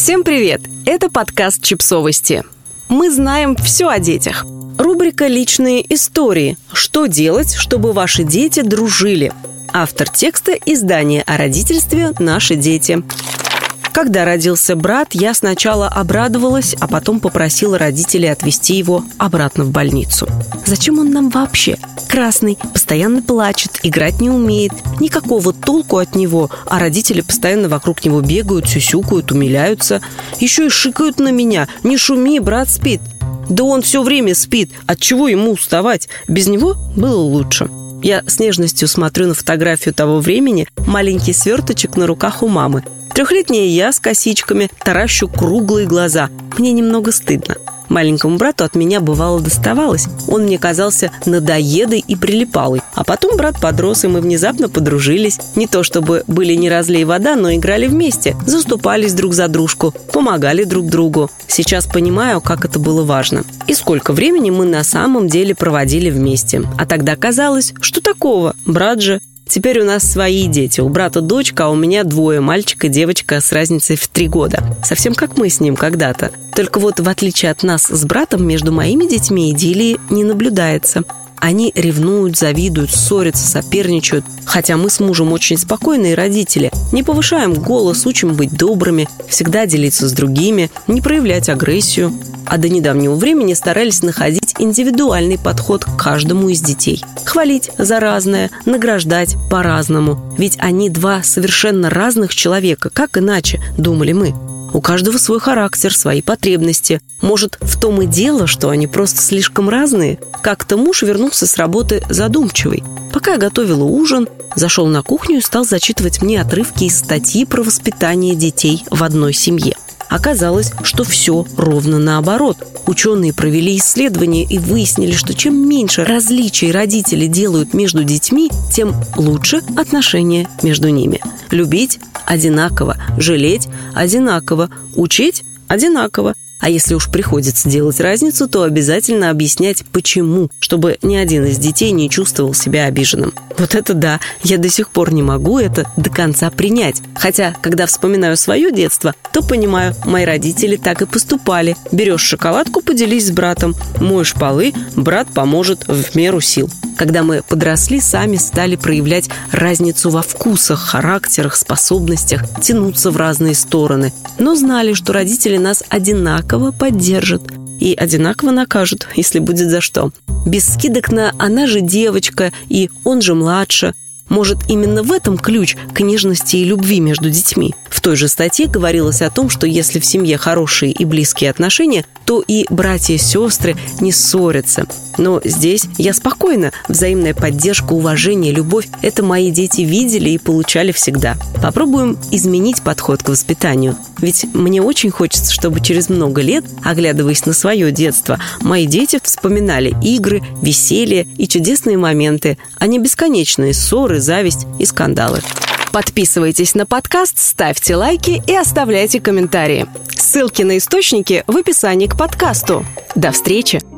Всем привет! Это подкаст «Чипсовости». Мы знаем все о детях. Рубрика «Личные истории». Что делать, чтобы ваши дети дружили? Автор текста – издание о родительстве «Наши дети». Когда родился брат, я сначала обрадовалась, а потом попросила родителей отвезти его обратно в больницу. Зачем он нам вообще? Красный, постоянно плачет, играть не умеет. Никакого толку от него, а родители постоянно вокруг него бегают, сюсюкают, умиляются. Еще и шикают на меня. «Не шуми, брат спит». Да он все время спит. От чего ему уставать? Без него было лучше. Я с нежностью смотрю на фотографию того времени, маленький сверточек на руках у мамы. Трехлетняя я с косичками таращу круглые глаза. Мне немного стыдно. Маленькому брату от меня бывало доставалось. Он мне казался надоедой и прилипалой. А потом брат подрос, и мы внезапно подружились. Не то чтобы были не разлей вода, но играли вместе. Заступались друг за дружку, помогали друг другу. Сейчас понимаю, как это было важно. И сколько времени мы на самом деле проводили вместе. А тогда казалось, что такого? Брат же Теперь у нас свои дети. У брата дочка, а у меня двое, мальчик и девочка с разницей в три года. Совсем как мы с ним когда-то. Только вот в отличие от нас с братом, между моими детьми идиллии не наблюдается. Они ревнуют, завидуют, ссорятся, соперничают. Хотя мы с мужем очень спокойные родители. Не повышаем голос, учим быть добрыми, всегда делиться с другими, не проявлять агрессию. А до недавнего времени старались находить индивидуальный подход к каждому из детей. Хвалить за разное, награждать по-разному. Ведь они два совершенно разных человека. Как иначе, думали мы. У каждого свой характер, свои потребности. Может, в том и дело, что они просто слишком разные? Как-то муж вернулся с работы задумчивый. Пока я готовила ужин, зашел на кухню и стал зачитывать мне отрывки из статьи про воспитание детей в одной семье. Оказалось, что все ровно наоборот. Ученые провели исследования и выяснили, что чем меньше различий родители делают между детьми, тем лучше отношения между ними. Любить одинаково, жалеть одинаково, учить одинаково. А если уж приходится делать разницу, то обязательно объяснять, почему, чтобы ни один из детей не чувствовал себя обиженным. Вот это да, я до сих пор не могу это до конца принять. Хотя, когда вспоминаю свое детство, то понимаю, мои родители так и поступали. Берешь шоколадку, поделись с братом. Моешь полы, брат поможет в меру сил. Когда мы подросли, сами стали проявлять разницу во вкусах, характерах, способностях, тянуться в разные стороны. Но знали, что родители нас одинаково поддержат и одинаково накажут, если будет за что. Без скидок на «она же девочка» и «он же младше», может, именно в этом ключ к нежности и любви между детьми? В той же статье говорилось о том, что если в семье хорошие и близкие отношения, то и братья и сестры не ссорятся. Но здесь я спокойна. Взаимная поддержка, уважение, любовь – это мои дети видели и получали всегда. Попробуем изменить подход к воспитанию. Ведь мне очень хочется, чтобы через много лет, оглядываясь на свое детство, мои дети вспоминали игры, веселье и чудесные моменты, а не бесконечные ссоры, зависть и скандалы. Подписывайтесь на подкаст, ставьте лайки и оставляйте комментарии. Ссылки на источники в описании к подкасту. До встречи!